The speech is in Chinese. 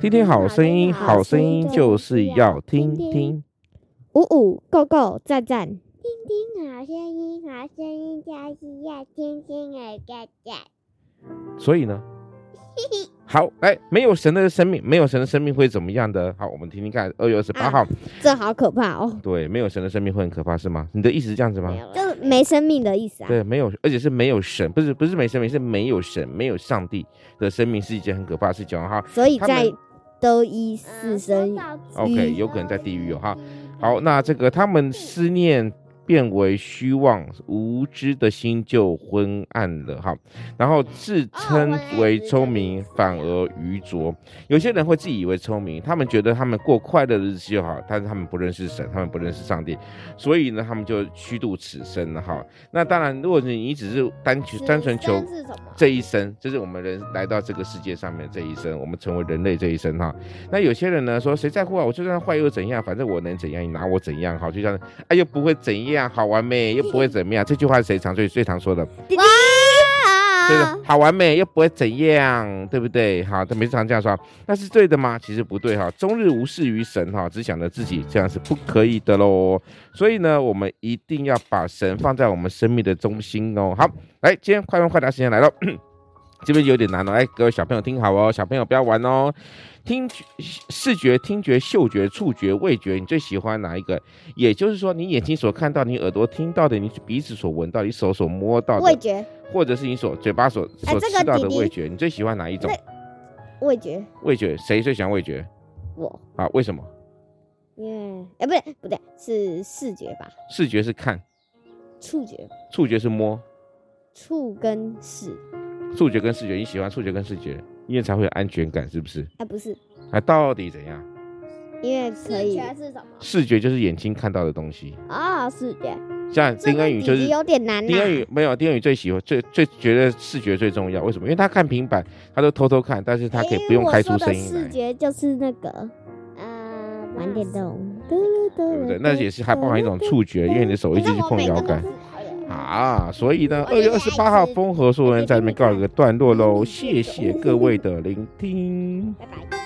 听听好声音，好声音就是要听听。五五，Go Go，赞赞。听听好声音，好声音就是要听听而赞赞。所以呢，好，来，没有神的生命，没有神的生命会怎么样的？好，我们听听看，二月二十八号，这好可怕哦。对，没有神的生命会很可怕，是吗？你的意思是这样子吗？就是没生命的意思啊。对，没有，而且是没有神，不是不是没生命，是没有神，没有上帝的生命是一件很可怕的事情哈。所以在。都一四生，OK，有可能在地狱哦，哈，好，那这个他们思念。变为虚妄，无知的心就昏暗了哈。然后自称为聪明，反而愚拙。有些人会自以为聪明，他们觉得他们过快乐的日子就好，但是他们不认识神，他们不认识上帝，所以呢，他们就虚度此生了哈。那当然，如果你你只是单求单纯求这一生，就是我们人来到这个世界上面这一生，我们成为人类这一生哈。那有些人呢说，谁在乎啊？我就算坏又怎样？反正我能怎样？你拿我怎样？好，就像哎又不会怎样。好完美又不会怎么样，这句话是谁常最最常说的？哇对的，好完美又不会怎样，对不对？好，他每次常这样说，那是对的吗？其实不对哈，终日无事于神哈，只想着自己，这样是不可以的喽。所以呢，我们一定要把神放在我们生命的中心哦。好，来，今天快问快答时间来了，这边有点难哦。哎，各位小朋友听好哦，小朋友不要玩哦。听觉、视觉、听觉、嗅觉、触觉、味觉，你最喜欢哪一个？也就是说，你眼睛所看到，你耳朵听到的，你鼻子所闻到，你手所摸到的味觉，或者是你所嘴巴所所吃到的味觉，你最喜欢哪一种？味觉。味觉，谁最喜欢味觉？我。啊，为什么？因为，哎，不对，不对，是视觉吧？视觉是看。触觉。触觉是摸。触跟视。触觉跟视觉，你喜欢触觉跟视觉？因为才会有安全感，是不是？啊，不是。啊，到底怎样？因为可以。视觉是什么？视觉就是眼睛看到的东西。啊，视觉。像丁恩宇就是有点难。丁恩宇没有，丁恩宇最喜欢最最觉得视觉最重要。为什么？因为他看平板，他都偷偷看，但是他可以不用开出声音来。视觉就是那个，呃，玩电动，对不对？那也是还包含一种触觉，因为你的手一直去碰摇杆。啊，所以呢，二月二十八号，风和树人在这边告一个段落喽，谢谢各位的聆听，拜拜。